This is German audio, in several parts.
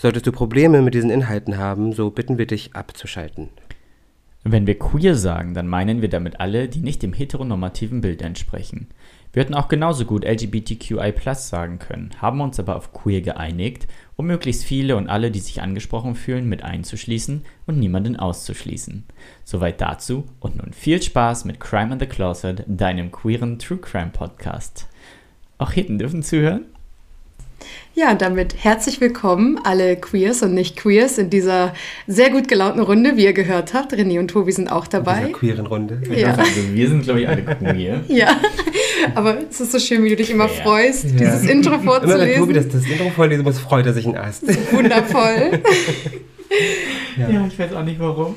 Solltest du Probleme mit diesen Inhalten haben, so bitten wir dich abzuschalten. Wenn wir queer sagen, dann meinen wir damit alle, die nicht dem heteronormativen Bild entsprechen. Wir hätten auch genauso gut LGBTQI sagen können, haben uns aber auf queer geeinigt, um möglichst viele und alle, die sich angesprochen fühlen, mit einzuschließen und niemanden auszuschließen. Soweit dazu und nun viel Spaß mit Crime in the Closet, deinem queeren True Crime Podcast. Auch Heten dürfen zuhören? Ja, und damit herzlich willkommen alle Queers und Nicht-Queers in dieser sehr gut gelaunten Runde, wie ihr gehört habt. René und Tobi sind auch In dabei. dieser queeren Runde. Ja. Also wir sind, glaube ich, alle queer. Ja, aber es ist so schön, wie du dich immer Ja. freust, Ja. dieses Intro Immer wenn Tobi vorzulesen. das, das Intro vorlesen muss, freut er sich ein Ast. Wundervoll. Ja. ich weiß auch nicht warum.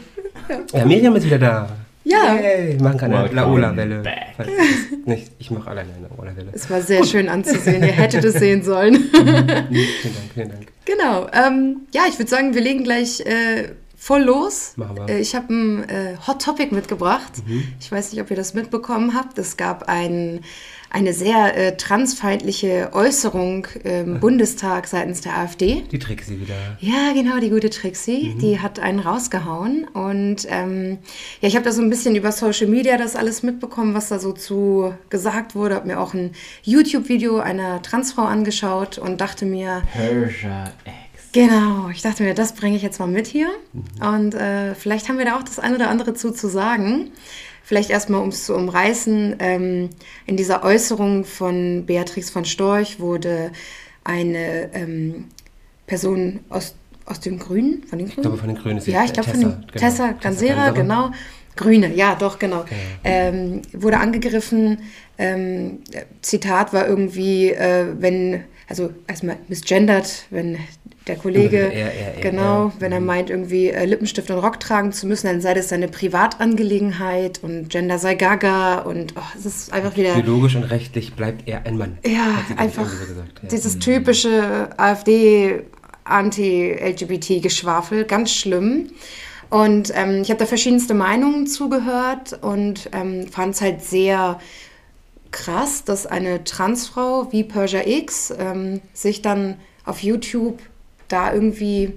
Ja, Miriam ist wieder da. Ja, Hey, wir machen keine Laola-Welle. Nicht, ich mache alleine eine Laola-Welle. es war sehr schön anzusehen. Ihr hättet es sehen sollen. Vielen Dank, vielen Dank. Genau. Ähm, ja, ich würde sagen, wir legen gleich äh, voll los. Machen wir. Äh, ich habe ein äh, Hot Topic mitgebracht. Mhm. Ich weiß nicht, ob ihr das mitbekommen habt. Es gab ein, eine sehr äh, transfeindliche Äußerung im Bundestag seitens der AfD. Die Trixie wieder. Ja, genau, die gute Trixie, Mhm. die hat einen rausgehauen. Und ähm, ja, ich habe da so ein bisschen über Social Media das alles mitbekommen, was da so zu gesagt wurde. Habe mir auch ein YouTube-Video einer Transfrau angeschaut und dachte mir, Persia X. Genau, ich dachte mir, das bringe ich jetzt mal mit hier. Und äh, vielleicht haben wir da auch das ein oder andere zu, zu sagen. Vielleicht erstmal, um es zu umreißen, ähm, in dieser Äußerung von Beatrix von Storch wurde eine ähm, Person aus, aus den Grünen, von den Grünen? Ich glaube, von den Grünen ist sie Ja, ich glaube von den Tessa, genau. Tessa Gansera, genau. Grüne, ja, doch, genau. Ähm, wurde angegriffen. Ähm, Zitat war irgendwie, äh, wenn, also erstmal misgendert, wenn der Kollege, Er, er, er, genau, wenn er meint, irgendwie äh, Lippenstift und Rock tragen zu müssen, dann sei das seine Privatangelegenheit und Gender sei gaga und oh, es ist einfach wieder. Biologisch und rechtlich bleibt er ein Mann. Ja, einfach so dieses typische AfD Anti-LGBT-Geschwafel, ganz schlimm. Und ähm, ich habe da verschiedenste Meinungen zugehört und ähm, fand es halt sehr krass, dass eine Transfrau wie Persia X ähm, sich dann auf YouTube da irgendwie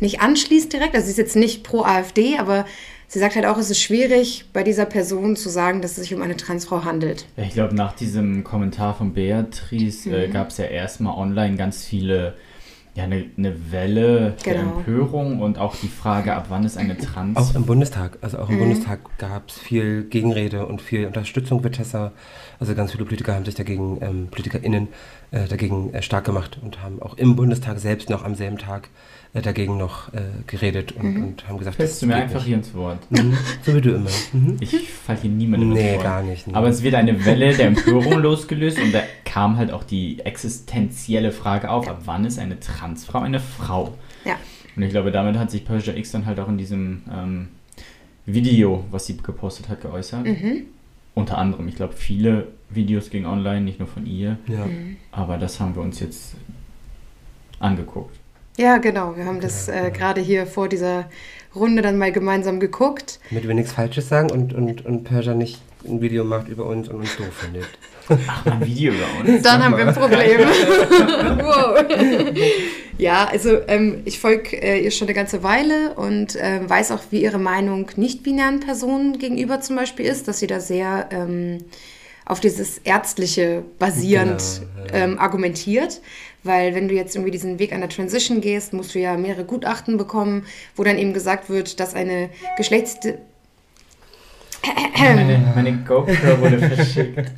nicht anschließt direkt. Also sie ist jetzt nicht pro AfD, aber sie sagt halt auch, es ist schwierig bei dieser Person zu sagen, dass es sich um eine Transfrau handelt. Ich glaube, nach diesem Kommentar von Beatrice äh, Mhm. gab es ja erstmal online ganz viele, ja, eine ne Welle der Genau. Empörung und auch die Frage, ab wann ist eine Trans... Auch im Bundestag, also Mhm. auch im Bundestag gab es viel Gegenrede und viel Unterstützung für Tessa. Also ganz viele Politiker haben sich dagegen, ähm, PolitikerInnen, äh, dagegen äh, stark gemacht und haben auch im Bundestag selbst noch am selben Tag äh, dagegen noch äh, geredet und, Mhm. und haben gesagt, Fällst du mir einfach nicht. hier ins Wort. Mhm. So wie du immer. Mhm. Ich falle hier niemandem ins Nee, Wort. gar nicht. nee. Aber es wird eine Welle der Empörung losgelöst und da kam halt auch die existenzielle Frage auf, ab wann ist eine Transfrau eine Frau? Ja. Und ich glaube, damit hat sich Persia X dann halt auch in diesem ähm, Video, was sie gepostet hat, geäußert. Mhm. Unter anderem, ich glaube, viele Videos gingen online, nicht nur von ihr, ja. Mhm. aber das haben wir uns jetzt angeguckt. Ja, genau. Wir haben das Ja, äh, ja. gerade hier vor dieser Runde dann mal gemeinsam geguckt. Damit wir nichts Falsches sagen und, und, und Persia nicht ein Video macht über uns und uns doof findet. Ach, mal ein Video über uns. Dann Sag haben wir ein mal. Problem. wow. ja, also ähm, ich folge äh, ihr schon eine ganze Weile und ähm, weiß auch, wie ihre Meinung nicht-binären Personen gegenüber zum Beispiel ist, dass sie da sehr ähm, auf dieses Ärztliche basierend Genau, ja. ähm, argumentiert. Weil wenn du jetzt irgendwie diesen Weg einer Transition gehst, musst du ja mehrere Gutachten bekommen, wo dann eben gesagt wird, dass eine Geschlechts... Meine, meine GoPro wurde verschickt.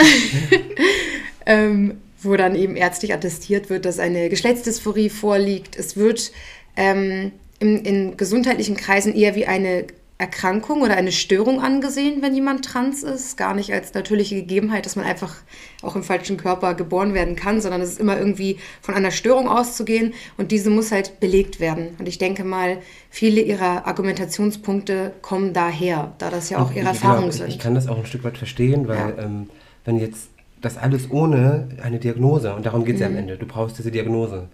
ähm, wo dann eben ärztlich attestiert wird, dass eine Geschlechtsdysphorie vorliegt. Es wird ähm, in, in gesundheitlichen Kreisen eher wie eine Erkrankung oder eine Störung angesehen, wenn jemand trans ist. Gar nicht als natürliche Gegebenheit, dass man einfach auch im falschen Körper geboren werden kann, sondern es ist immer irgendwie von einer Störung auszugehen und diese muss halt belegt werden. Und ich denke mal, viele ihrer Argumentationspunkte kommen daher, da das ja auch ihre Erfahrungen ich, sind. Ich kann das auch ein Stück weit verstehen, weil Ja. ähm, wenn jetzt das alles ohne eine Diagnose, und darum geht es ja Mhm. am Ende, du brauchst diese Diagnose,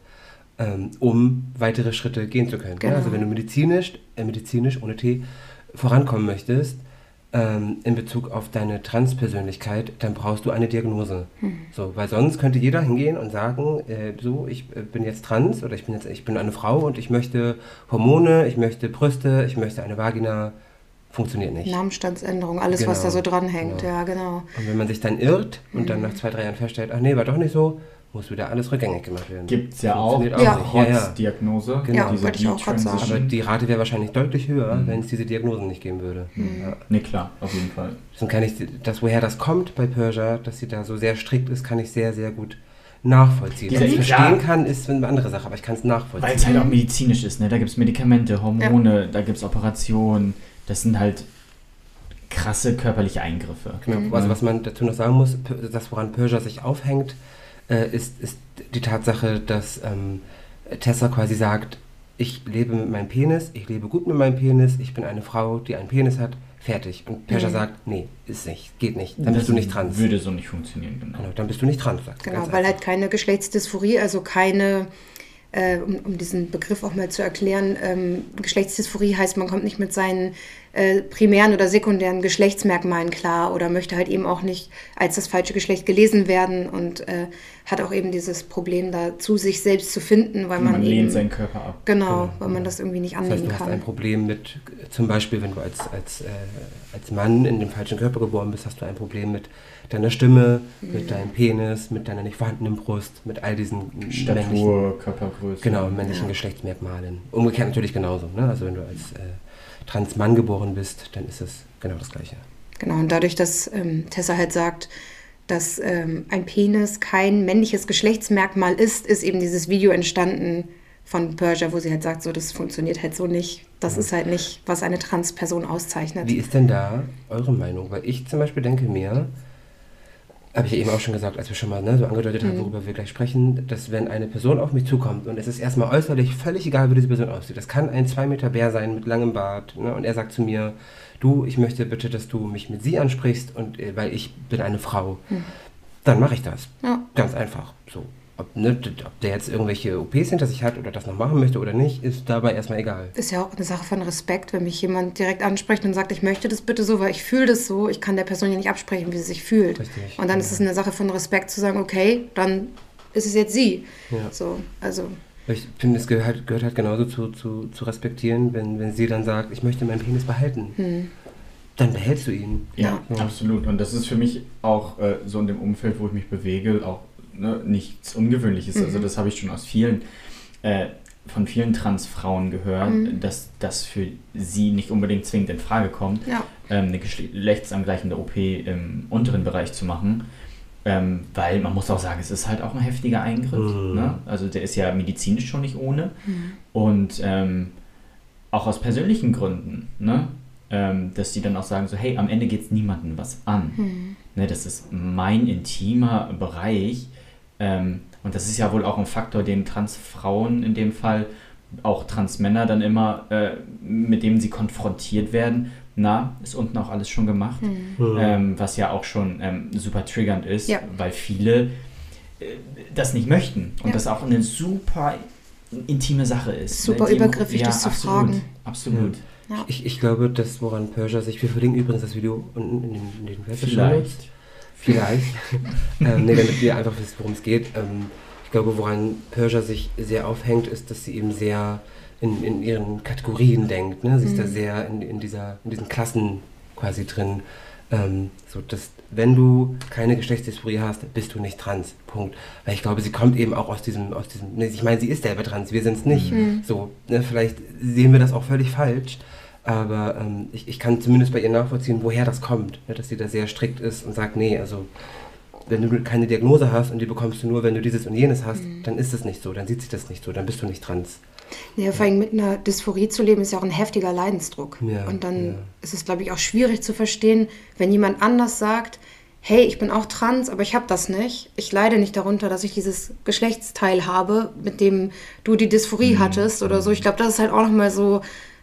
ähm, um weitere Schritte gehen zu können. Genau. Ja, also wenn du medizinisch, äh, medizinisch ohne T, vorankommen möchtest, ähm, in Bezug auf deine Transpersönlichkeit, dann brauchst du eine Diagnose. Mhm. So, weil sonst könnte jeder hingehen und sagen, äh, so, ich äh, bin jetzt trans oder ich bin jetzt, ich bin eine Frau und ich möchte Hormone, ich möchte Brüste, ich möchte eine Vagina. Funktioniert nicht. Namensstandsänderung, alles, was Genau, da so dranhängt. genau. Ja, genau. Und wenn man sich dann irrt und Mhm. dann nach zwei, drei Jahren feststellt, ach nee, war doch nicht so, muss wieder alles rückgängig gemacht werden. Gibt es ja auch Funktioniert Ja. nicht. Ja, ja. Diagnose. Genau. Ja, wollte ich auch grad sagen. Aber die Rate wäre wahrscheinlich deutlich höher, Mhm. wenn es diese Diagnosen nicht geben würde. Mhm. Ja. Ne, klar, auf jeden Fall. Deswegen kann ich das, woher das kommt bei Persia, dass sie da so sehr strikt ist, kann ich sehr, sehr gut nachvollziehen. Ob ich verstehen kann, ist eine andere Sache, aber ich kann es Weil nachvollziehen. es halt auch medizinisch ist, ne? Da gibt es Medikamente, Hormone, da gibt es Operationen. Das sind halt krasse körperliche Eingriffe. Genau. Also was man dazu noch sagen muss, das woran Persia sich aufhängt, äh, ist, ist die Tatsache, dass ähm, Tessa quasi sagt, ich lebe mit meinem Penis, ich lebe gut mit meinem Penis, ich bin eine Frau, die einen Penis hat, fertig. Und Persia Mhm. sagt, nee, ist nicht, geht nicht, dann Das bist du nicht trans. Würde so nicht funktionieren, genau. Genau, dann bist du nicht trans. sagt sie Genau, weil einfach. halt keine Geschlechtsdysphorie, also keine, äh, um, um diesen Begriff auch mal zu erklären, ähm, Geschlechtsdysphorie heißt, man kommt nicht mit seinen äh, primären oder sekundären Geschlechtsmerkmalen klar oder möchte halt eben auch nicht als das falsche Geschlecht gelesen werden und äh, hat auch eben dieses Problem da zu sich selbst zu finden, weil man, Man eben, lehnt seinen Körper ab. genau, Genau, weil man das irgendwie nicht Das heißt, annehmen du hast ein kann. Problem mit, äh, zum Beispiel, wenn du als, als, äh, als Mann in dem falschen Körper geboren bist, hast du ein Problem mit deiner Stimme, Mhm. mit deinem Penis, mit deiner nicht vorhandenen Brust, mit all diesen männlichen, Statur, Körpergröße. genau, männlichen Ja. Geschlechtsmerkmalen. Umgekehrt natürlich genauso. Ne? Also wenn du als äh, Transmann geboren bist, dann ist es genau das Gleiche. Genau, und dadurch, dass ähm, Tessa halt sagt, dass ähm, ein Penis kein männliches Geschlechtsmerkmal ist, ist eben dieses Video entstanden von Persia, wo sie halt sagt, so, das funktioniert halt so nicht. Das Ja. ist halt nicht, was eine Transperson auszeichnet. Wie ist denn da eure Meinung? Weil ich zum Beispiel denke mir, habe ich eben auch schon gesagt, als wir schon mal ne, so angedeutet haben, Mhm. worüber wir gleich sprechen, dass wenn eine Person auf mich zukommt und es ist erstmal äußerlich völlig egal, wie diese Person aussieht, das kann ein 2 Meter Bär sein mit langem Bart ne, und er sagt zu mir, du, ich möchte bitte, dass du mich mit sie ansprichst und äh, weil ich bin eine Frau, Mhm. dann mache ich das. Ja. Ganz einfach. So. Ob, ne, ob der jetzt irgendwelche OPs hinter sich hat oder das noch machen möchte oder nicht, ist dabei erstmal egal. Ist ja auch eine Sache von Respekt, wenn mich jemand direkt anspricht und sagt, ich möchte das bitte so, weil ich fühle das so. Ich kann der Person ja nicht absprechen, wie sie sich fühlt. Richtig. Und dann ist es eine Sache von Respekt zu sagen, okay, dann ist es jetzt sie. Ja. So, also Ich finde, es gehört, halt- gehört halt genauso zu, zu, zu respektieren, wenn, wenn sie dann sagt, ich möchte meinen Penis behalten. hm, Dann behältst du ihn. Ja, Ja. absolut. Und das ist für mich auch äh, so in dem Umfeld, wo ich mich bewege, auch ne, nichts Ungewöhnliches. Also Mhm. das habe ich schon aus vielen, äh, von vielen Transfrauen gehört, Mhm. dass das für sie nicht unbedingt zwingend in Frage kommt, ja. ähm, eine geschlechtsangleichende OP im unteren Bereich zu machen. Ähm, weil man muss auch sagen, es ist halt auch ein heftiger Eingriff. Mhm. Ne? Also der ist ja medizinisch schon nicht ohne. Hm. Und ähm, auch aus persönlichen Gründen, ne? ähm, dass die dann auch sagen, so hey, am Ende geht es niemandem was an. Hm. Ne, das ist mein intimer Bereich. Ähm, und das ist ja wohl auch ein Faktor, den Transfrauen in dem Fall, auch Transmänner dann immer, äh, mit dem sie konfrontiert werden. Na, ist unten auch alles schon gemacht? Hm. Ähm, was ja auch schon ähm, super triggernd ist, Ja. weil viele äh, das nicht möchten. Und Ja. das auch eine super intime Sache ist. Super Die- übergriffig, das zu absolut, fragen. Absolut. Ja. Ich, ich glaube, dass woran Persia sich, wir verlinken übrigens das Video unten in den, in den Vielleicht. Vielleicht. ähm, nee, damit ihr einfach wisst, worum es geht. Ähm, ich glaube, woran Persia sich sehr aufhängt, ist, dass sie eben sehr in, in ihren Kategorien denkt. Ne? Sie ist da Mhm. sehr in, in, dieser, in diesen Klassen quasi drin. Ähm, so, dass, wenn du keine Geschlechtsdysphorie hast, bist du nicht trans. Punkt. Weil ich glaube, sie kommt eben auch aus diesem, aus diesem, ich meine, sie ist selber trans, wir sind es nicht. Mhm. So, ne, vielleicht sehen wir das auch völlig falsch. Aber ähm, ich, ich kann zumindest bei ihr nachvollziehen, woher das kommt. Ne, dass sie da sehr strikt ist und sagt, nee, also wenn du keine Diagnose hast und die bekommst du nur, wenn du dieses und jenes hast, Mhm. dann ist es nicht so, dann sieht sich das nicht so, dann bist du nicht trans. Ja, vor allem mit einer Dysphorie zu leben, ist ja auch ein heftiger Leidensdruck. Ja, und dann ja. ist es, glaube ich, auch schwierig zu verstehen, wenn jemand anders sagt, hey, ich bin auch trans, aber ich habe das nicht. Ich leide nicht darunter, dass ich dieses Geschlechtsteil habe, mit dem du die Dysphorie hattest oder so. Ich glaube, das ist halt auch nochmal so,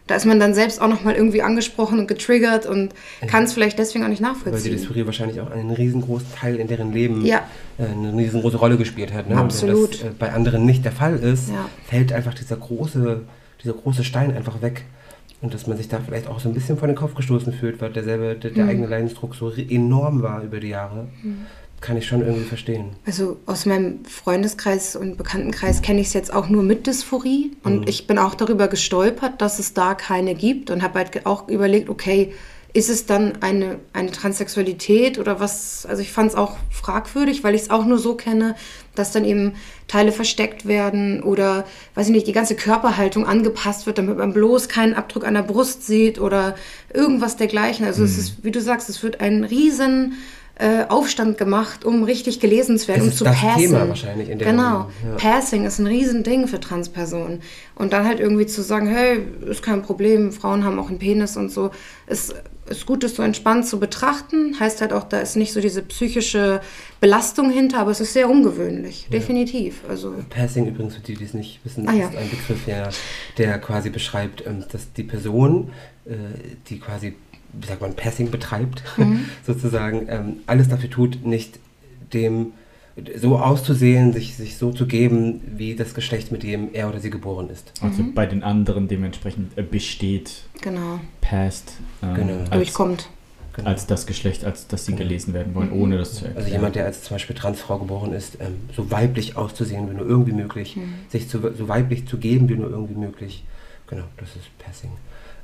da ist man dann selbst auch nochmal irgendwie angesprochen und getriggert und kann es vielleicht deswegen auch nicht Weil die nachvollziehen. Dysphorie wahrscheinlich auch einen riesengroßen Teil in deren Leben Ja. äh, eine riesengroße Rolle gespielt hat. Ne? Absolut. Und wenn das äh, bei anderen nicht der Fall ist, Ja. fällt einfach dieser große, dieser große Stein einfach weg. Und dass man sich da vielleicht auch so ein bisschen vor den Kopf gestoßen fühlt, weil derselbe, der, Mhm. der eigene Leidensdruck so enorm war über die Jahre, kann ich schon irgendwie verstehen. Also aus meinem Freundeskreis und Bekanntenkreis kenne ich es jetzt auch nur mit Dysphorie. Und ich bin auch darüber gestolpert, dass es da keine gibt und habe halt auch überlegt, okay, ist es dann eine, eine Transsexualität oder was? Also ich fand es auch fragwürdig, weil ich es auch nur so kenne, dass dann eben Teile versteckt werden oder, weiß ich nicht, die ganze Körperhaltung angepasst wird, damit man bloß keinen Abdruck an der Brust sieht oder irgendwas dergleichen. Also es ist, wie du sagst, es wird ein riesen äh, Aufstand gemacht, um richtig gelesen zu werden, Es um zu das passen. Thema wahrscheinlich in dem Genau. Ja. Passing ist ein Riesending für Transpersonen. Und dann halt irgendwie zu sagen, hey, ist kein Problem, Frauen haben auch einen Penis und so, ist, ist gut, das so entspannt zu betrachten. Heißt halt auch, da ist nicht so diese psychische Belastung hinter, aber es ist sehr ungewöhnlich, definitiv. Also Passing übrigens, für die, die es nicht wissen, Ah, ja. ist ein Begriff, der, der quasi beschreibt, ähm, dass die Person, äh, die quasi, wie sagt man, Passing betreibt, Mhm. sozusagen, ähm, alles dafür tut, nicht dem so auszusehen, sich, sich so zu geben, wie das Geschlecht, mit dem er oder sie geboren ist. Also bei den anderen dementsprechend äh, besteht genau, past ähm, Genau. als, durchkommt. Genau. als das Geschlecht, als das sie Genau. gelesen werden wollen, ohne das zu erklären. Also jemand, der als zum Beispiel Transfrau geboren ist, ähm, so weiblich auszusehen wie nur irgendwie möglich, Mhm. sich zu, so weiblich zu geben wie nur irgendwie möglich. Genau, das ist Passing.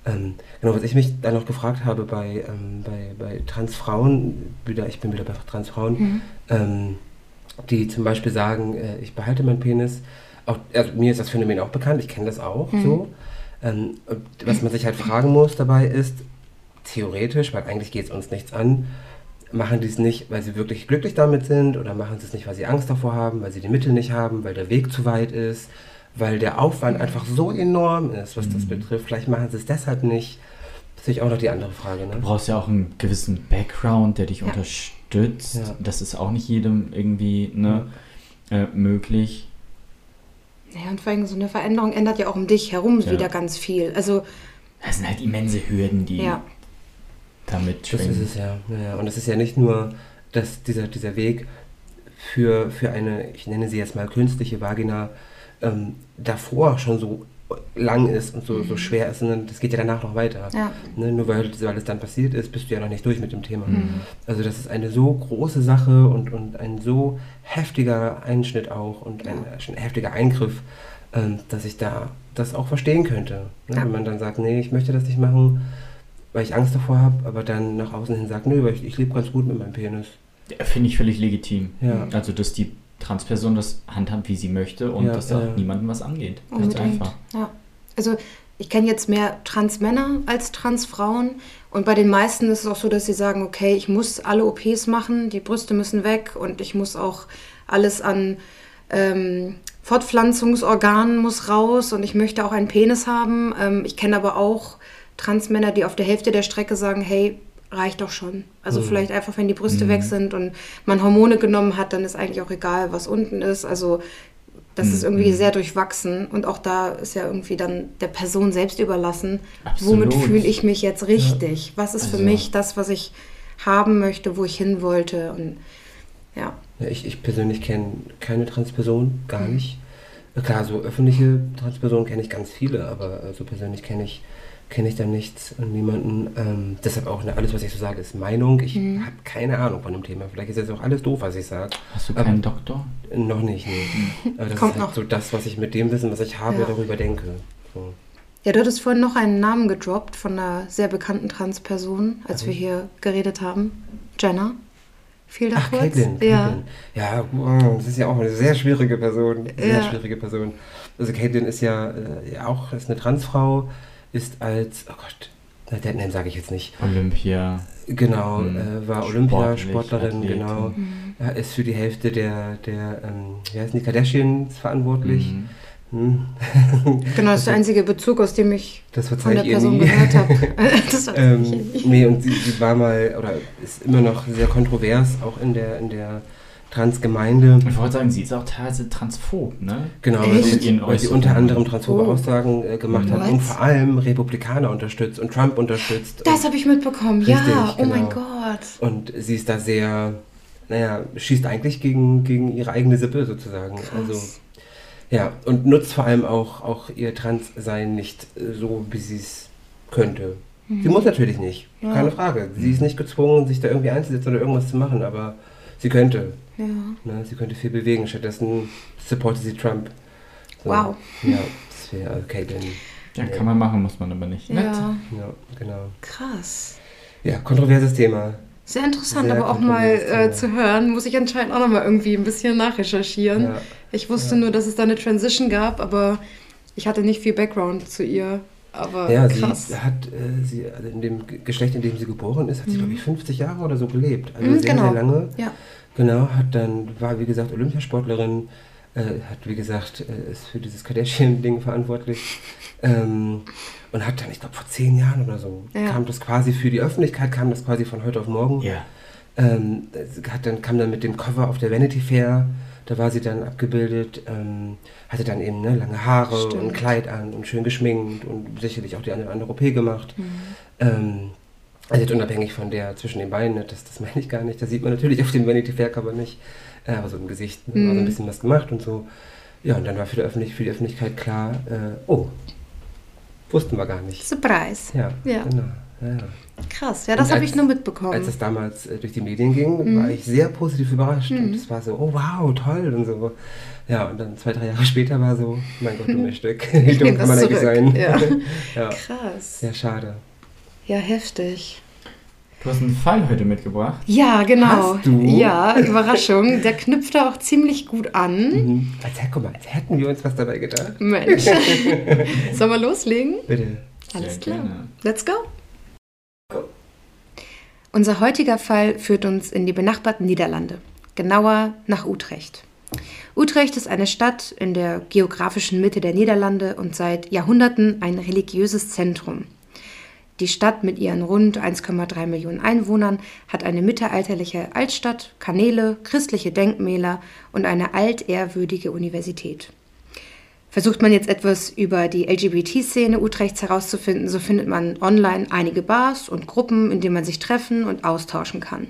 Ähm, genau, was ich mich dann noch gefragt habe bei, ähm, bei, bei Transfrauen, wieder, ich bin wieder bei Transfrauen, Mhm. ähm, die zum Beispiel sagen, äh, ich behalte meinen Penis. Auch, also mir ist das Phänomen auch bekannt, ich kenne das auch Mhm. so. Ähm, was man sich halt fragen muss dabei ist, theoretisch, weil eigentlich geht es uns nichts an, machen die es nicht, weil sie wirklich glücklich damit sind oder machen sie es nicht, weil sie Angst davor haben, weil sie die Mittel nicht haben, weil der Weg zu weit ist, weil der Aufwand einfach so enorm ist, was das betrifft. Vielleicht machen sie es deshalb nicht. Das ist auch noch die andere Frage. Du Ne? brauchst ja auch einen gewissen Background, der dich Ja. unterstützt. Ja. Das ist auch nicht jedem irgendwie ne, äh, möglich. Ja, und vor allem so eine Veränderung ändert ja auch um dich herum Ja. wieder ganz viel. Also, Das sind halt immense Hürden, die ja. damit Das ist schwingen. es ja. ja. ja. Und es ist ja nicht nur, dass dieser, dieser Weg für, für eine, ich nenne sie jetzt mal künstliche Vagina, ähm, davor schon so lang ist und so, so schwer ist, sondern das geht ja danach noch weiter. Ja. Ne? Nur weil, weil es dann passiert ist, bist du ja noch nicht durch mit dem Thema. Mhm. Also das ist eine so große Sache und, und ein so heftiger Einschnitt auch und ein, ein heftiger Eingriff, ähm, dass ich da das auch verstehen könnte. Ne? Ja. Wenn man dann sagt, nee, ich möchte das nicht machen, weil ich Angst davor habe, aber dann nach außen hin sagt, nö, weil ich, ich lebe ganz gut mit meinem Penis. Ja, Finde ich völlig legitim. Ja. Also, dass die Transperson das handhabt, wie sie möchte und Ja, dass auch ja. niemandem was angeht. Ganz einfach. Ja. Also ich kenne jetzt mehr Transmänner als Transfrauen und bei den meisten ist es auch so, dass sie sagen, okay, ich muss alle OPs machen, die Brüste müssen weg und ich muss auch alles an ähm, Fortpflanzungsorganen muss raus und ich möchte auch einen Penis haben. Ähm, ich kenne aber auch Transmänner, die auf der Hälfte der Strecke sagen, hey, reicht doch schon. Also vielleicht einfach, wenn die Brüste weg sind und man Hormone genommen hat, dann ist eigentlich auch egal, was unten ist. Also das ist irgendwie sehr durchwachsen und auch da ist ja irgendwie dann der Person selbst überlassen. Absolut. Womit fühle ich mich jetzt richtig? Was ist für Also- mich das, was ich haben möchte, wo ich hin wollte? Und ja, Ja, ich, ich persönlich kenne keine Transperson, gar nicht. Äh, Klar, so öffentliche Transpersonen kenne ich ganz viele, aber äh, so persönlich kenne ich, kenne ich da nichts und niemanden. Ähm, deshalb auch ne, alles, was ich so sage, ist Meinung. Ich habe keine Ahnung von dem Thema. Vielleicht ist jetzt auch alles doof, was ich sage. Hast du Aber- keinen Doktor? Noch nicht, nee. Aber das Kommt ist halt noch. so das, was ich mit dem Wissen, was ich habe, Ja. darüber denke. So. Ja, du hattest vorhin noch einen Namen gedroppt von einer sehr bekannten Transperson, als wir hier geredet haben. Jenna. Fiel da Ach, kurz? Caitlin. Ja. Caitlin. Ja, wow, das ist ja auch eine sehr schwierige Person. Sehr Ja. schwierige Person. Also Caitlin ist ja, äh, ja auch ist eine Transfrau, ist als, oh Gott, na, den Namen sage ich jetzt nicht. Olympia. Genau, Hm. äh, war Olympiasportlerin, genau. Mhm. Ja, ist für die Hälfte der, der ähm, wie heißen die, Kardashians verantwortlich. Mhm. hm. Genau, das ist der einzige Bezug, aus dem ich Das von der ich ihr Person nie. gehört habe. das Ähm, tatsächlich- nee, und sie, sie war mal, oder ist immer noch sehr kontrovers, auch in der, in der Transgemeinde. Ich wollte sagen, sie ist auch teilweise transphob, ne? Genau, weil sie, weil sie unter anderem transphobe Oh. Aussagen äh, gemacht hat What? und vor allem Republikaner unterstützt und Trump unterstützt. das habe ich mitbekommen. ja, Richtig, oh mein genau. Gott. und sie ist da sehr, naja, schießt eigentlich gegen, gegen ihre eigene Sippe sozusagen. Krass. Also, ja, und nutzt vor allem auch, auch ihr Transsein nicht äh, so, wie sie es könnte. Sie muss natürlich nicht, Mhm. Ja. keine Frage. Sie ist nicht gezwungen, sich da irgendwie einzusetzen oder irgendwas zu machen, aber sie könnte. Ja. Ne? Sie könnte viel bewegen. Stattdessen supportet sie Trump. So. Wow. Ja, das wäre also Caitlin. Ja, kann man machen, muss man aber nicht. Nett. ja, Ja, genau. krass. Ja, kontroverses Thema. Sehr interessant, Sehr aber auch mal äh, zu hören, muss ich anscheinend auch nochmal irgendwie ein bisschen nachrecherchieren. Ja. Ich wusste Ja. nur, dass es da eine Transition gab, aber ich hatte nicht viel Background zu ihr. Aber Ja, krass. sie hat, äh, sie, also in dem Ge- Geschlecht, in dem sie geboren ist, hat sie, glaube ich, 50 Jahre oder so gelebt. Also Mhm, sehr, genau. sehr lange. Ja. Genau, hat dann, war wie gesagt Olympiasportlerin, äh, hat wie gesagt, äh, ist für dieses Kardashian-Ding verantwortlich. Ähm, und hat dann, ich glaube, vor zehn Jahren oder so, Ja. kam das quasi für die Öffentlichkeit, kam das quasi von heute auf morgen. Ja. Ähm, hat dann, kam dann mit dem Cover auf der Vanity Fair, da war sie dann abgebildet, ähm, hatte dann eben ne, lange Haare Stimmt. und ein Kleid an und schön geschminkt und sicherlich auch die eine oder andere OP gemacht. Mhm. Also jetzt unabhängig von der zwischen den Beinen, ne, das, das meine ich gar nicht, das sieht man natürlich auf dem Vanity Fair Cover nicht, äh, aber so im Gesicht ne, war so ein Mhm. bisschen was gemacht und so. Ja, und dann war für die, Öffentlich für die Öffentlichkeit klar, äh, oh, wussten wir gar nicht. Surprise. Ja, Ja. genau. Ja, ja. Krass. Ja, das habe ich nur mitbekommen. Als es damals äh, durch die Medien ging, Mhm. war ich sehr positiv überrascht. Mhm. Und es war so, oh wow, toll und so. Ja, und dann zwei, drei Jahre später war so, mein Gott, dummes Stück. Wie Ich dumm kann man eigentlich sein? Ja. ja. Krass. Sehr schade. Ja, heftig. Du hast einen Fall heute mitgebracht. Ja, genau. Hast du? Ja, Überraschung. Der knüpft da auch ziemlich gut an. Mhm. Als, guck mal, als hätten wir uns was dabei gedacht. Mensch. Sollen wir loslegen? Bitte. Alles Sehr klar. gerne. Let's go. Unser heutiger Fall führt uns in die benachbarten Niederlande, genauer nach Utrecht. Utrecht ist eine Stadt in der geografischen Mitte der Niederlande und seit Jahrhunderten ein religiöses Zentrum. Die Stadt mit ihren rund 1,3 Millionen Einwohnern hat eine mittelalterliche Altstadt, Kanäle, christliche Denkmäler und eine altehrwürdige Universität. Versucht man jetzt etwas über die LGBT-Szene Utrechts herauszufinden, so findet man online einige Bars und Gruppen, in denen man sich treffen und austauschen kann.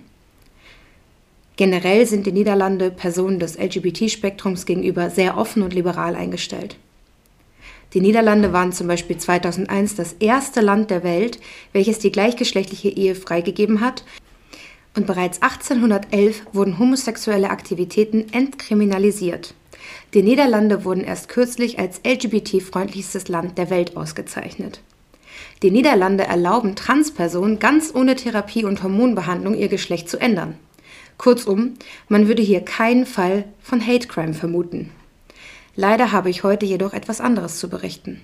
Generell sind die Niederlande Personen des LGBT-Spektrums gegenüber sehr offen und liberal eingestellt. Die Niederlande waren zum Beispiel 2001 das erste Land der Welt, welches die gleichgeschlechtliche Ehe freigegeben hat. Und bereits 1811 wurden homosexuelle Aktivitäten entkriminalisiert. Die Niederlande wurden erst kürzlich als LGBT-freundlichstes Land der Welt ausgezeichnet. Die Niederlande erlauben Transpersonen ganz ohne Therapie und Hormonbehandlung ihr Geschlecht zu ändern. Kurzum, man würde hier keinen Fall von Hate Crime vermuten. Leider habe ich heute jedoch etwas anderes zu berichten.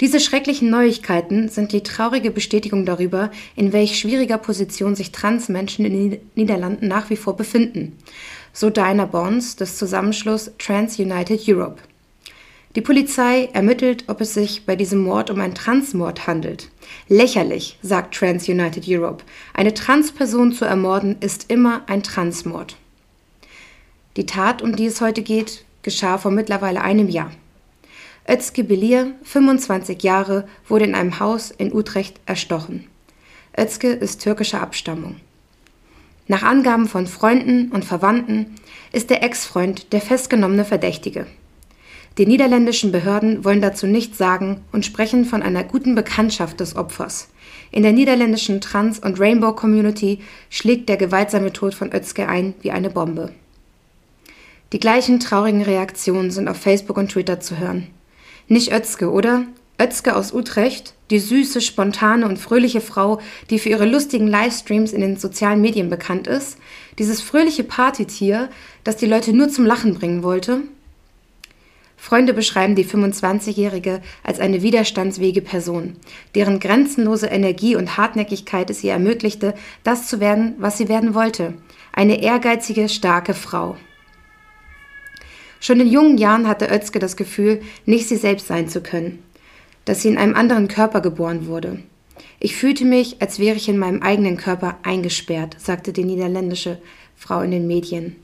Diese schrecklichen Neuigkeiten sind die traurige Bestätigung darüber, in welch schwieriger Position sich Transmenschen in den Niederlanden nach wie vor befinden. So Dinah Bonds des Zusammenschluss Trans United Europe. Die Polizei ermittelt, ob es sich bei diesem Mord um einen Transmord handelt. Lächerlich, sagt Trans United Europe. Eine Transperson zu ermorden ist immer ein Transmord. Die Tat, um die es heute geht, geschah vor mittlerweile einem Jahr. Özge Belir, 25 Jahre, wurde in einem Haus in Utrecht erstochen. Özge ist türkischer Abstammung. Nach Angaben von Freunden und Verwandten ist der Ex-Freund der festgenommene Verdächtige. Die niederländischen Behörden wollen dazu nichts sagen und sprechen von einer guten Bekanntschaft des Opfers. In der niederländischen Trans- und Rainbow-Community schlägt der gewaltsame Tod von Özge ein wie eine Bombe. Die gleichen traurigen Reaktionen sind auf Facebook und Twitter zu hören. Nicht Özge, oder? Özge aus Utrecht, die süße, spontane und fröhliche Frau, die für ihre lustigen Livestreams in den sozialen Medien bekannt ist, dieses fröhliche Partytier, das die Leute nur zum Lachen bringen wollte. Freunde beschreiben die 25-Jährige als eine widerstandsfähige Person, deren grenzenlose Energie und Hartnäckigkeit es ihr ermöglichte, das zu werden, was sie werden wollte. Eine ehrgeizige, starke Frau. Schon in jungen Jahren hatte Özge das Gefühl, nicht sie selbst sein zu können, dass sie in einem anderen Körper geboren wurde. Ich fühlte mich, als wäre ich in meinem eigenen Körper eingesperrt, sagte die niederländische Frau in den Medien.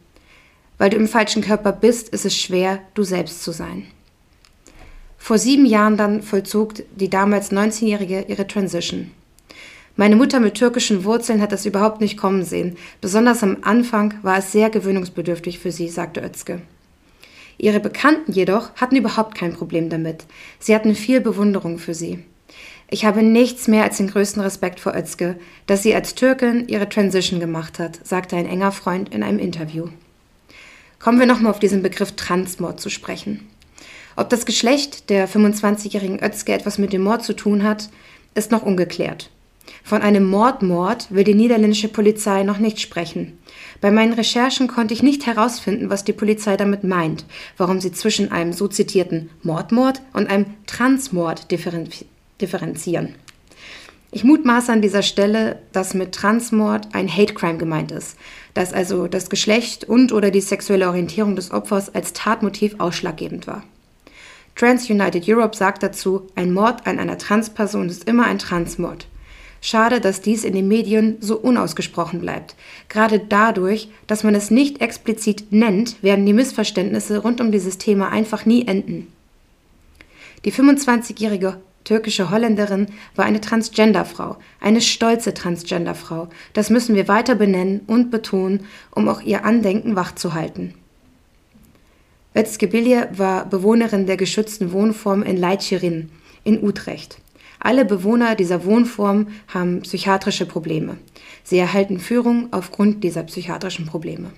Weil du im falschen Körper bist, ist es schwer, du selbst zu sein. Vor sieben Jahren dann vollzog die damals 19-Jährige ihre Transition. Meine Mutter mit türkischen Wurzeln hat das überhaupt nicht kommen sehen. Besonders am Anfang war es sehr gewöhnungsbedürftig für sie, sagte Özge. Ihre Bekannten jedoch hatten überhaupt kein Problem damit. Sie hatten viel Bewunderung für sie. Ich habe nichts mehr als den größten Respekt vor Özge, dass sie als Türkin ihre Transition gemacht hat, sagte ein enger Freund in einem Interview. Kommen wir nochmal auf diesen Begriff Transmord zu sprechen. Ob das Geschlecht der 25-jährigen Özge etwas mit dem Mord zu tun hat, ist noch ungeklärt. Von einem Mordmord will die niederländische Polizei noch nicht sprechen. Bei meinen Recherchen konnte ich nicht herausfinden, was die Polizei damit meint, warum sie zwischen einem so zitierten Mordmord und einem Transmord differenzieren. Ich mutmaße an dieser Stelle, dass mit Transmord ein Hate Crime gemeint ist, dass also das Geschlecht und oder die sexuelle Orientierung des Opfers als Tatmotiv ausschlaggebend war. Trans United Europe sagt dazu, ein Mord an einer Transperson ist immer ein Transmord. Schade, dass dies in den Medien so unausgesprochen bleibt. Gerade dadurch, dass man es nicht explizit nennt, werden die Missverständnisse rund um dieses Thema einfach nie enden. Die 25-jährige türkische Holländerin war eine Transgenderfrau, eine stolze Transgenderfrau. Das müssen wir weiter benennen und betonen, um auch ihr Andenken wachzuhalten. Özgebilje war Bewohnerin der geschützten Wohnform in Leitscherin in Utrecht. Alle Bewohner dieser Wohnform haben psychiatrische Probleme. Sie erhalten Führung aufgrund dieser psychiatrischen Probleme.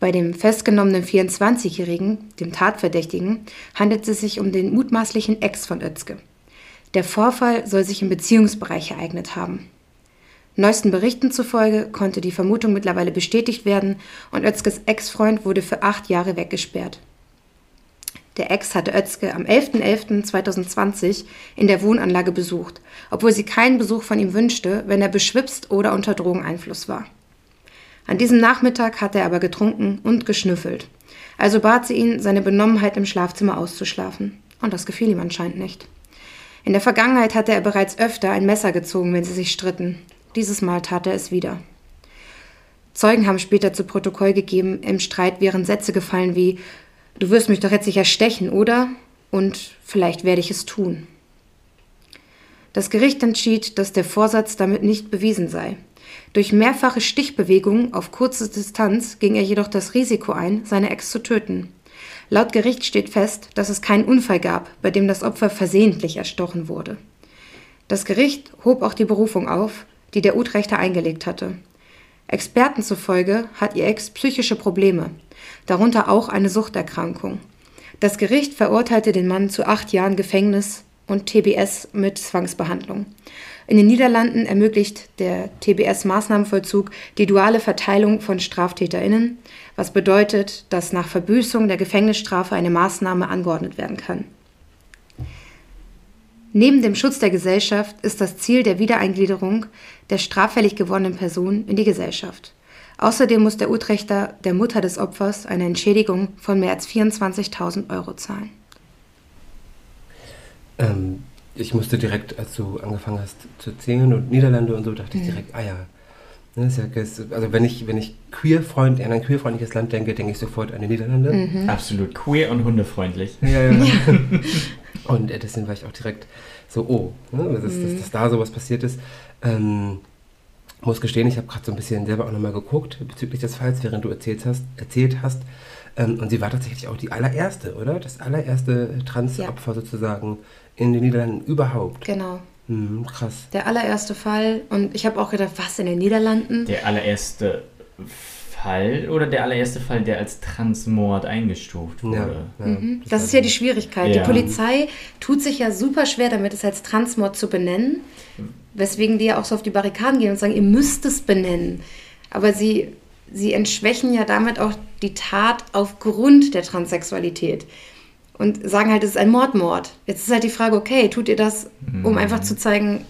Bei dem festgenommenen 24-Jährigen, dem Tatverdächtigen, handelt es sich um den mutmaßlichen Ex von Özge. Der Vorfall soll sich im Beziehungsbereich ereignet haben. Neuesten Berichten zufolge konnte die Vermutung mittlerweile bestätigt werden und Özges Ex-Freund wurde für acht Jahre weggesperrt. Der Ex hatte Özge am 11.11.2020 in der Wohnanlage besucht, obwohl sie keinen Besuch von ihm wünschte, wenn er beschwipst oder unter Drogeneinfluss war. An diesem Nachmittag hatte er aber getrunken und geschnüffelt. Also bat sie ihn, seine Benommenheit im Schlafzimmer auszuschlafen. Und das gefiel ihm anscheinend nicht. In der Vergangenheit hatte er bereits öfter ein Messer gezogen, wenn sie sich stritten. Dieses Mal tat er es wieder. Zeugen haben später zu Protokoll gegeben, im Streit wären Sätze gefallen wie Du wirst mich doch jetzt sicher stechen, oder? Und vielleicht werde ich es tun. Das Gericht entschied, dass der Vorsatz damit nicht bewiesen sei. Durch mehrfache Stichbewegungen auf kurze Distanz ging er jedoch das Risiko ein, seine Ex zu töten. Laut Gericht steht fest, dass es keinen Unfall gab, bei dem das Opfer versehentlich erstochen wurde. Das Gericht hob auch die Berufung auf, die der Utrechter eingelegt hatte. Experten zufolge hat ihr Ex psychische Probleme, darunter auch eine Suchterkrankung. Das Gericht verurteilte den Mann zu acht Jahren Gefängnis und TBS mit Zwangsbehandlung. In den Niederlanden ermöglicht der TBS-Maßnahmenvollzug die duale Verteilung von StraftäterInnen, was bedeutet, dass nach Verbüßung der Gefängnisstrafe eine Maßnahme angeordnet werden kann. Neben dem Schutz der Gesellschaft ist das Ziel der Wiedereingliederung der straffällig gewordenen Person in die Gesellschaft. Außerdem muss der Utrechter der Mutter des Opfers eine Entschädigung von mehr als 24.000 Euro zahlen. Ähm, ich musste direkt, als du angefangen hast zu erzählen und Niederlande und so, dachte ich direkt, ah ja. Ne, ja also wenn ich, wenn ich queer-freund, an ein queerfreundliches Land denke, denke ich sofort an die Niederlande. Mhm. Absolut queer und hundefreundlich. Ja, ja. ja. und äh, deswegen war ich auch direkt so, oh, ne, dass, mhm. dass, dass, da sowas passiert ist. Ähm, muss gestehen, ich habe gerade so ein bisschen selber auch nochmal geguckt bezüglich des Falls, während du erzählt hast. Erzählt hast. Ähm, und sie war tatsächlich auch die allererste, oder? Das allererste Transopfer ja. sozusagen in den Niederlanden überhaupt. Genau. Mhm, krass. Der allererste Fall. Und ich habe auch gedacht, was in den Niederlanden? Der allererste Fall oder der allererste Fall, der als Transmord eingestuft wurde? Ja, ja, mhm. Das, das ist ja die Schwierigkeit. Ja. Die Polizei tut sich ja super schwer damit, es als Transmord zu benennen. Weswegen die ja auch so auf die Barrikaden gehen und sagen, ihr müsst es benennen. Aber sie, sie entschwächen ja damit auch die Tat aufgrund der Transsexualität. Und sagen halt, es ist ein Mordmord. Jetzt ist halt die Frage, okay, tut ihr das, um mhm. einfach zu zeigen,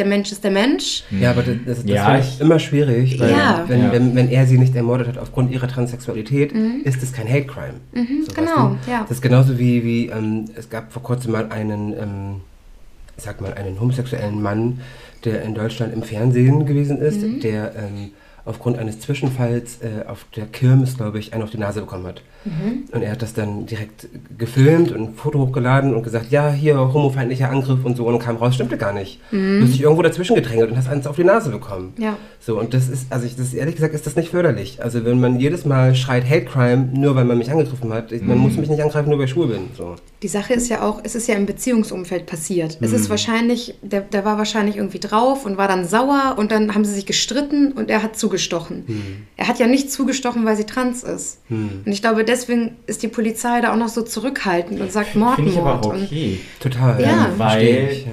der Mensch ist der Mensch. Ja, aber das, das, das Ja, finde ich ich- immer schwierig, weil Ja. wenn, Ja. Wenn, wenn er sie nicht ermordet hat aufgrund ihrer Transsexualität, ist es kein Hate Crime. So, weißt genau, du? ja. Das ist genauso wie, wie ähm, es gab vor kurzem mal einen, ähm, ich sag mal, einen homosexuellen Mann, der in Deutschland im Fernsehen gewesen ist, Mhm. der ähm, aufgrund eines Zwischenfalls äh, auf der Kirmes, glaube ich, einen auf die Nase bekommen hat. Mhm. Und er hat das dann direkt gefilmt und ein Foto hochgeladen und gesagt, ja, hier homofeindlicher Angriff und so. Und kam raus, stimmte gar nicht. Du hast dich irgendwo dazwischen gedrängelt und hast eins auf die Nase bekommen. Mhm. Ja. So, und das ist, also ich, das ehrlich gesagt ist das nicht förderlich. Also wenn man jedes Mal schreit Hate Crime, nur weil man mich angegriffen hat, ich, man muss mich nicht angreifen, nur weil ich schwul bin. So. Die Sache ist ja auch, es ist ja im Beziehungsumfeld passiert. Es Mhm. ist wahrscheinlich, der, der war wahrscheinlich irgendwie drauf und war dann sauer und dann haben sie sich gestritten und er hat zugestochen. Mhm. Er hat ja nicht zugestochen, weil sie trans ist. Und ich glaube, deswegen ist die Polizei da auch noch so zurückhaltend und sagt Mord, Finde ich aber Mord. auch Und okay. Total. Ja. verstehe Weil- ich, ja.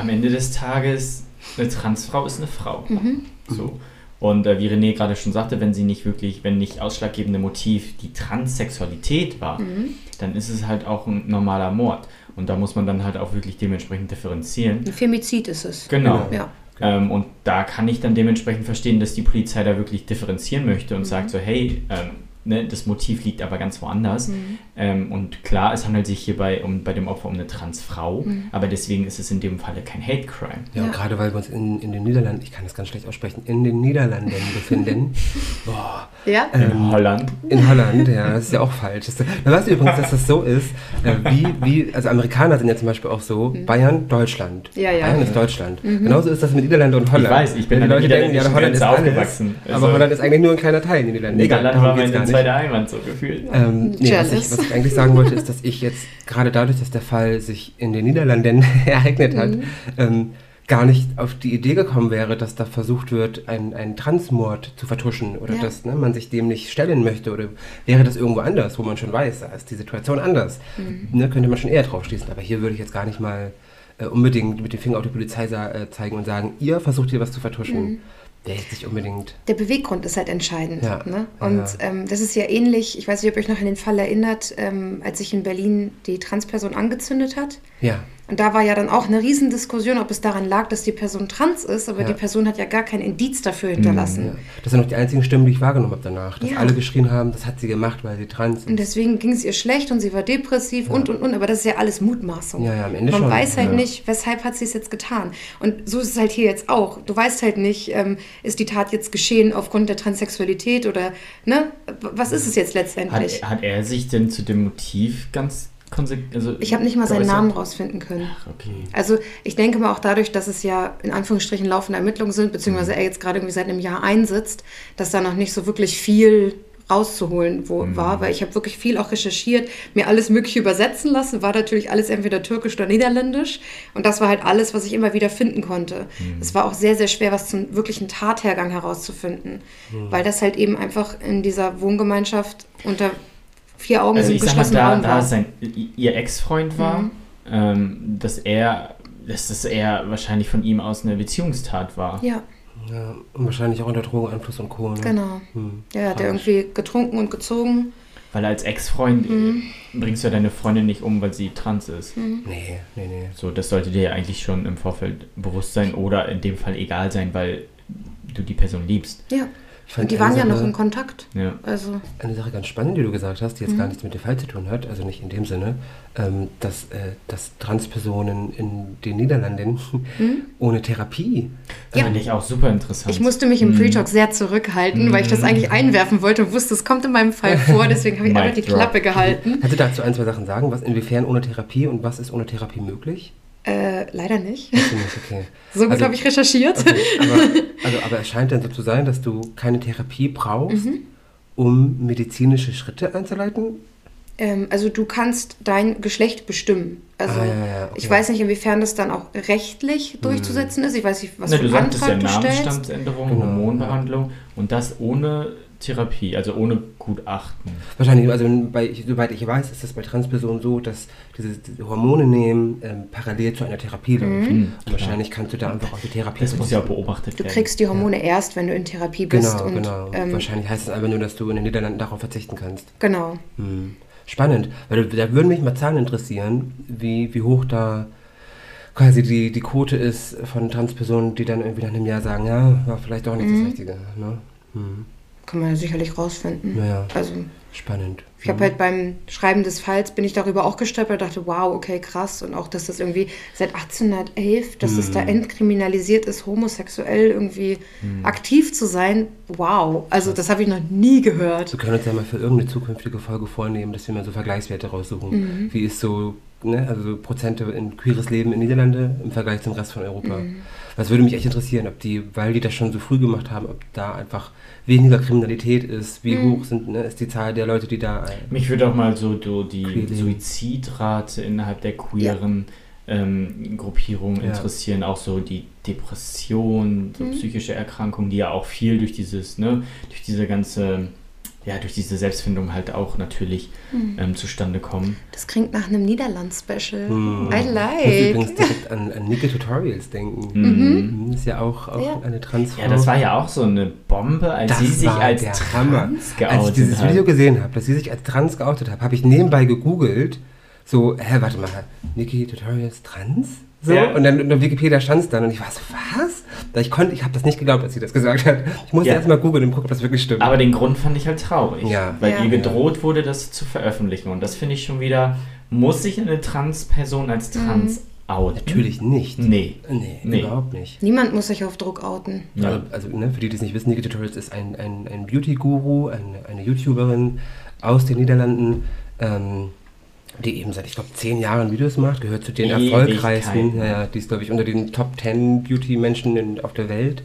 Am Ende des Tages, eine Transfrau ist eine Frau. Mhm. So. Und äh, wie René gerade schon sagte, wenn sie nicht wirklich, wenn nicht ausschlaggebende Motiv die Transsexualität war, Mhm. dann ist es halt auch ein normaler Mord. Und da muss man dann halt auch wirklich dementsprechend differenzieren. ein Femizid ist es. Genau. Ja. Ähm, und da kann ich dann dementsprechend verstehen, dass die Polizei da wirklich differenzieren möchte und sagt so, hey, ähm, ne, das Motiv liegt aber ganz woanders. Ähm, und klar, es handelt sich hierbei um, bei dem Opfer um eine Transfrau, aber deswegen ist es in dem Falle kein Hate Crime. Ja, Ja. und gerade weil wir uns in, in den Niederlanden, ich kann das ganz schlecht aussprechen, in den Niederlanden befinden. Boah. Ja? In Holland. In Holland, ja, das ist ja auch falsch. Das, da weißt du übrigens, dass das so ist, äh, wie, wie, also Amerikaner sind ja zum Beispiel auch so, Bayern, Deutschland. Ja, ja. Bayern ist Deutschland. Genauso ist das mit Niederlande und Holland. Ich weiß, ich bin Wenn an die Leute denken, ja, Holland ist Grenze alles, aufgewachsen. aber Also- Holland ist eigentlich nur ein kleiner Teil in den Niederlanden. Egal, Niederland darum war meine zweite Heimat so gefühlt. Ähm, nee, was ich, was ich eigentlich sagen wollte, ist, dass ich jetzt gerade dadurch, dass der Fall sich in den Niederlanden ereignet hat, ähm, gar nicht auf die Idee gekommen wäre, dass da versucht wird, einen, einen Transmord zu vertuschen oder Ja. dass ne, man sich dem nicht stellen möchte oder wäre das irgendwo anders, wo man schon weiß, da ist die Situation anders. Ne, könnte man schon eher drauf schließen. Aber hier würde ich jetzt gar nicht mal äh, unbedingt mit dem Finger auf die Polizei äh, zeigen und sagen, ihr versucht hier was zu vertuschen. Wäre jetzt nicht unbedingt. Der Beweggrund ist halt entscheidend. Ja. Ne? Und ja. Ähm, das ist ja ähnlich, ich weiß nicht, ob ihr euch noch an den Fall erinnert, ähm, als sich in Berlin die Transperson angezündet hat. Ja. Und da war ja dann auch eine Riesendiskussion, ob es daran lag, dass die Person trans ist, aber Ja. die Person hat ja gar kein Indiz dafür hinterlassen. Ja. Das sind noch die einzigen Stimmen, die ich wahrgenommen habe danach. Dass Ja. alle geschrien haben, das hat sie gemacht, weil sie trans Und ist. deswegen ging es ihr schlecht und sie war depressiv und und und, aber das ist ja alles Mutmaßung. Ja, ja, am Ende Man schon, weiß halt ja. nicht, weshalb hat sie es jetzt getan. Und so ist es halt hier jetzt auch. Du weißt halt nicht, ähm, ist die Tat jetzt geschehen aufgrund der Transsexualität oder, ne? Was ist es jetzt letztendlich? Hat, hat er sich denn zu dem Motiv ganz. Also ich habe nicht mal seinen? Namen rausfinden können. Ach, okay. Also ich denke mal auch dadurch, dass es ja in Anführungsstrichen laufende Ermittlungen sind, beziehungsweise er jetzt gerade irgendwie seit einem Jahr einsitzt, dass da noch nicht so wirklich viel rauszuholen wo war, weil ich habe wirklich viel auch recherchiert, mir alles Mögliche übersetzen lassen, war natürlich alles entweder türkisch oder niederländisch und das war halt alles, was ich immer wieder finden konnte. Es war auch sehr, sehr schwer, was zum wirklichen Tathergang herauszufinden, weil das halt eben einfach in dieser Wohngemeinschaft unter vier Augen Also im ich sag mal, geschlossenen da, Raum da war. es sein, ihr Ex-Freund war, ähm, dass er, dass das eher wahrscheinlich von ihm aus eine Beziehungstat war. Ja, Ja, und wahrscheinlich auch unter Drogeneinfluss und Co. Ne? genau. Hm. Ja, hat er irgendwie getrunken und gezogen. Weil als Ex-Freund Mhm. äh, bringst du ja deine Freundin nicht um, weil sie trans ist. Mhm. Nee, nee, nee. So, das sollte dir ja eigentlich schon im Vorfeld bewusst sein oder in dem Fall egal sein, weil du die Person liebst. Ja, und die waren ja noch Sache- in Kontakt. Ja. Also, Eine Sache ganz spannend, die du gesagt hast, die jetzt Mhm. gar nichts mit dem Fall zu tun hat, also nicht in dem Sinne, ähm, dass, äh, dass Transpersonen in den Niederlanden ohne Therapie. Das Ja. fand ich auch super interessant. ich musste mich im Mhm. Pre-Talk sehr zurückhalten, weil ich das eigentlich einwerfen wollte und wusste, es kommt in meinem Fall vor, deswegen habe ich einfach die drop. Klappe gehalten. Kannst du dazu ein, zwei Sachen sagen? Was inwiefern ohne Therapie und was ist ohne Therapie möglich? Äh, leider nicht. Nicht, okay. So gut Also- habe ich recherchiert. okay. Aber, also, aber es scheint dann so zu sein, dass du keine Therapie brauchst, Mhm. um medizinische Schritte einzuleiten? Ähm, also du kannst dein Geschlecht bestimmen. Also Ah, ja, ja, okay. ich weiß nicht, inwiefern das dann auch rechtlich durchzusetzen ist. Ich weiß nicht, was Na, für du einen sagtest ja Antrag du stellst. Namensstandsänderung, Genau, Hormonbehandlung und das ohne Therapie, also ohne Gutachten. Wahrscheinlich, also bei, soweit ich weiß, ist es bei Transpersonen so, dass diese, diese Hormone nehmen ähm, parallel zu einer Therapie läuft. Mhm. Und wahrscheinlich kannst du da einfach auch die Therapie Das muss ja auch beobachtet Du werden. kriegst die Hormone erst, wenn du in Therapie bist. Genau, und, genau. Ähm, wahrscheinlich heißt es einfach nur, dass du in den Niederlanden darauf verzichten kannst. genau. Hm. Spannend, weil da würden mich mal Zahlen interessieren, wie, wie hoch da quasi die, die Quote ist von Transpersonen, die dann irgendwie nach einem Jahr sagen, ja, war vielleicht doch nicht Mhm. das Richtige. Ne? Hm. Kann man ja sicherlich rausfinden. Naja, Also spannend. ich habe halt beim Schreiben des Falls bin ich darüber auch gestolpert, dachte, wow, okay, krass. Und auch, dass das irgendwie seit 1811, dass es Mhm. da entkriminalisiert ist, homosexuell irgendwie Mhm. aktiv zu sein, wow. Also das habe ich noch nie gehört. Wir können uns ja mal für irgendeine zukünftige Folge vornehmen, dass wir mal so Vergleichswerte raussuchen. Mhm. Wie ist so, ne, also so Prozente in queeres Leben in Niederlande im Vergleich zum Rest von Europa. Mhm. Das würde mich echt interessieren, ob die, weil die das schon so früh gemacht haben, ob da einfach weniger Kriminalität ist, wie Mhm. hoch sind, ne, ist die Zahl der Leute, die da. Mich würde auch mal so, so die Queer. Suizidrate innerhalb der queeren ähm, Gruppierung Ja. interessieren, auch so die Depression, so Mhm. psychische Erkrankungen, die ja auch viel durch dieses, ne, durch diese ganze, ja, durch diese Selbstfindung halt auch natürlich Mhm. ähm, zustande kommen. Das klingt nach einem Niederland-Special. hm. I Ich muss like. übrigens direkt an, an Nike Tutorials denken. Mhm. Mhm, Ist ja auch, auch Ja. eine Transfrau. Ja, das war ja auch so eine Bombe, als Das sie sich als der trans Hammer. geoutet Als ich dieses hat. Video gesehen habe, dass sie sich als trans geoutet hat, habe ich nebenbei gegoogelt. So, hä, warte mal, Niki Tutorials trans? So, Ja. und dann in der Wikipedia stand es dann und ich war so, was? Da Ich konnte, ich habe das nicht geglaubt, als sie das gesagt hat. Ich musste Ja. erst mal googeln und gucken, ob das wirklich stimmt. Aber den Grund fand ich halt traurig, Ja. weil Ja. ihr gedroht wurde, das zu veröffentlichen. Und das finde ich schon wieder, muss sich eine Trans-Person als trans outen? Natürlich nicht. Nee. Nee, Nee. überhaupt nicht. Niemand muss sich auf Druck outen. Ja. Also, also ne, für die, die es nicht wissen, Niki Tutorials ist ein, ein, ein Beauty-Guru, eine, eine YouTuberin aus den Niederlanden, ähm, die eben seit, ich glaube, zehn Jahren Videos macht, gehört zu den erfolgreichsten. Ewigkeiten. Ja, ja, die ist, glaube ich, unter den Top 10 Beauty-Menschen auf der Welt.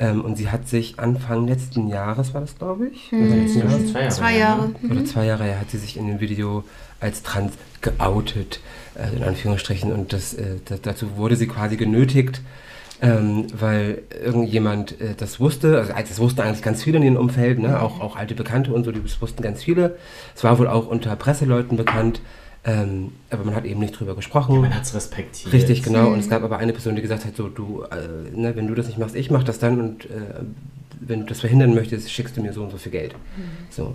Ähm, und sie hat sich Anfang letzten Jahres, war das, glaube ich? Mhm. Oder Jahres? zwei Jahre. Zwei Jahre. Ne? Oder zwei Jahre her hat sie sich in dem Video als trans geoutet, äh, in Anführungsstrichen. Und das, äh, da- dazu wurde sie quasi genötigt, ähm, weil irgendjemand äh, das wusste. Also das wussten eigentlich ganz viele in ihrem Umfeld, ne? auch, auch alte Bekannte und so, die- das wussten ganz viele. Es war wohl auch unter Presseleuten bekannt, ähm, aber man hat eben nicht drüber gesprochen. Man hat es respektiert. Richtig, genau. Mhm. Und es gab aber eine Person, die gesagt hat, so, du, äh, ne, wenn du das nicht machst, ich mach das dann und äh, wenn du das verhindern möchtest, schickst du mir so und so viel Geld. So.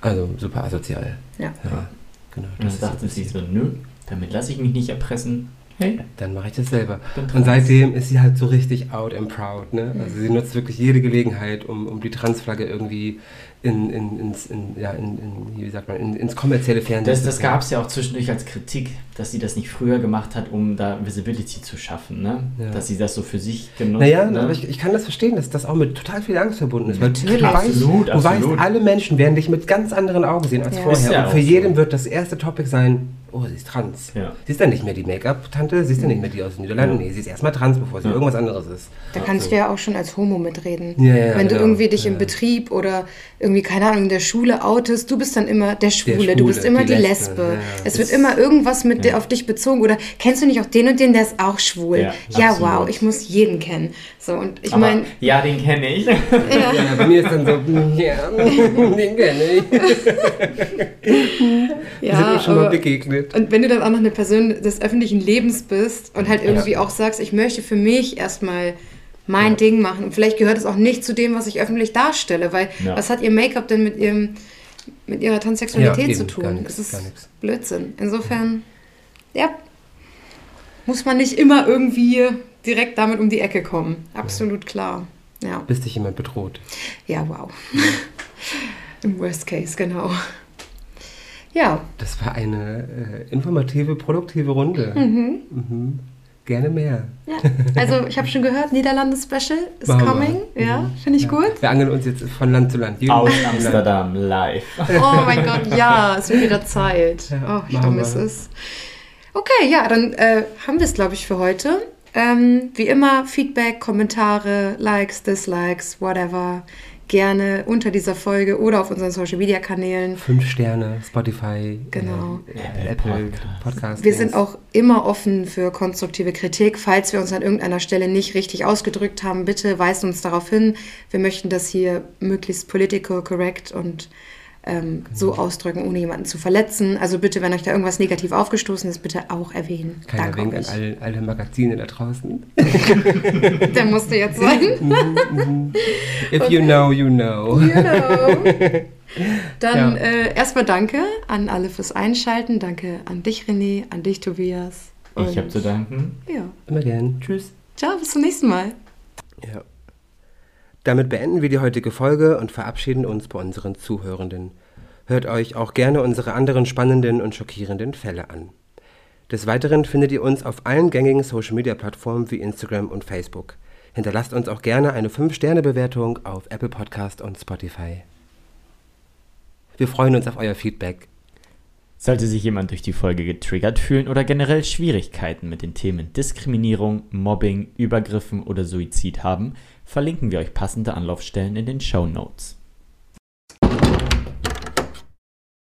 Also super asozial. Ja. Ja, genau. Und Das dachte sie so, nö, damit lasse ich mich nicht erpressen. Hey, dann mache ich das selber. Und seitdem ist sie halt so richtig out and proud. Ne? Also sie nutzt wirklich jede Gelegenheit, um, um die Transflagge irgendwie in, in, ins, in, ja, in, in, wie sagt man, in, ins kommerzielle Fernsehen Das, das gab es ja auch zwischendurch als Kritik, dass sie das nicht früher gemacht hat, um da Visibility zu schaffen, ne? Ja. Dass sie das so für sich genutzt Naja, ne? aber ich, ich kann das verstehen, dass das auch mit total viel Angst verbunden ist. Weil Natürlich. du weißt, Absolut, du weißt, absolut. alle Menschen werden dich mit ganz anderen Augen sehen als Ja. vorher. Ja und für so. jeden wird das erste Topic sein, oh, sie ist trans. Ja. Sie ist dann nicht mehr die Make-up-Tante, sie ist dann nicht mehr die aus den Niederlanden. Ja. Nee, sie ist erstmal trans, bevor sie Ja. irgendwas anderes ist. Da kannst du ja auch schon als Homo mitreden. Ja, ja, Wenn du genau. irgendwie dich im. Betrieb oder irgendwie, keine Ahnung, in der Schule outest, du bist dann immer der Schwule, Schwule, du bist immer die die, Lesbe, Lesbe. ja, ja. Es wird immer irgendwas mit dir auf dich bezogen. Oder kennst du nicht auch den und den, der ist auch schwul? Ja, Ja, wow, ich muss jeden kennen. So, und ich meine, ja, den kenne ich. ja, Ja, bei mir ist dann so, ja, den kenne ich. Wir sind ja, uns schon mal aber, begegnet. und wenn du dann auch noch eine Person des öffentlichen Lebens bist und halt irgendwie auch sagst, ich möchte für mich erstmal mein Ja. Ding machen. Vielleicht gehört es auch nicht zu dem, was ich öffentlich darstelle, weil Ja. was hat ihr Make-up denn mit ihrem mit ihrer Transsexualität Ja, zu tun? gar nix, das ist gar nix. Blödsinn. Insofern, ja, muss man nicht immer irgendwie direkt damit um die Ecke kommen. Absolut klar. Ja, Bis dich jemand bedroht. ja, wow. Im Worst Case, genau. Ja, Das war eine äh, informative, produktive Runde. Mhm. Gerne mehr. ja. also ich habe schon gehört, Niederlande-Special is wir. coming. Ja, finde ich Ja. gut. Wir angeln uns jetzt von Land zu Land. Jeden Aus. Amsterdam, live. Oh mein Gott, ja, es wird wieder Zeit. Ja, oh, ich vermisse es. Okay, ja, dann äh, haben wir es, glaube ich, für heute. Ähm, wie immer, Feedback, Kommentare, Likes, Dislikes, whatever. Gerne unter dieser Folge oder auf unseren Social Media Kanälen. Fünf Sterne, Spotify, Genau. äh, Apple Apple Podcast. Podcast. Wir sind auch immer offen für konstruktive Kritik. Falls wir uns an irgendeiner Stelle nicht richtig ausgedrückt haben, bitte weist uns darauf hin. Wir möchten das hier möglichst political correct und ähm, so ausdrücken, ohne jemanden zu verletzen. Also bitte, wenn euch da irgendwas negativ aufgestoßen ist, bitte auch erwähnen. Kleiner Danke Wink an alle, alle Magazine da draußen. Der musste jetzt sein. If you know, you know. Genau. Dann Ja. äh, erstmal danke an alle fürs Einschalten. Danke an dich, René, an dich, Tobias. Ich habe zu danken. Ja. Immer gern. Tschüss. Ciao, bis zum nächsten Mal. Ja. Damit beenden wir die heutige Folge und verabschieden uns bei unseren Zuhörenden. Hört euch auch gerne unsere anderen spannenden und schockierenden Fälle an. Des Weiteren findet ihr uns auf allen gängigen Social-Media-Plattformen wie Instagram und Facebook. Hinterlasst uns auch gerne eine 5-Sterne-Bewertung auf Apple Podcast und Spotify. Wir freuen uns auf euer Feedback. Sollte sich jemand durch die Folge getriggert fühlen oder generell Schwierigkeiten mit den Themen Diskriminierung, Mobbing, Übergriffen oder Suizid haben, verlinken wir euch passende Anlaufstellen in den Show Notes.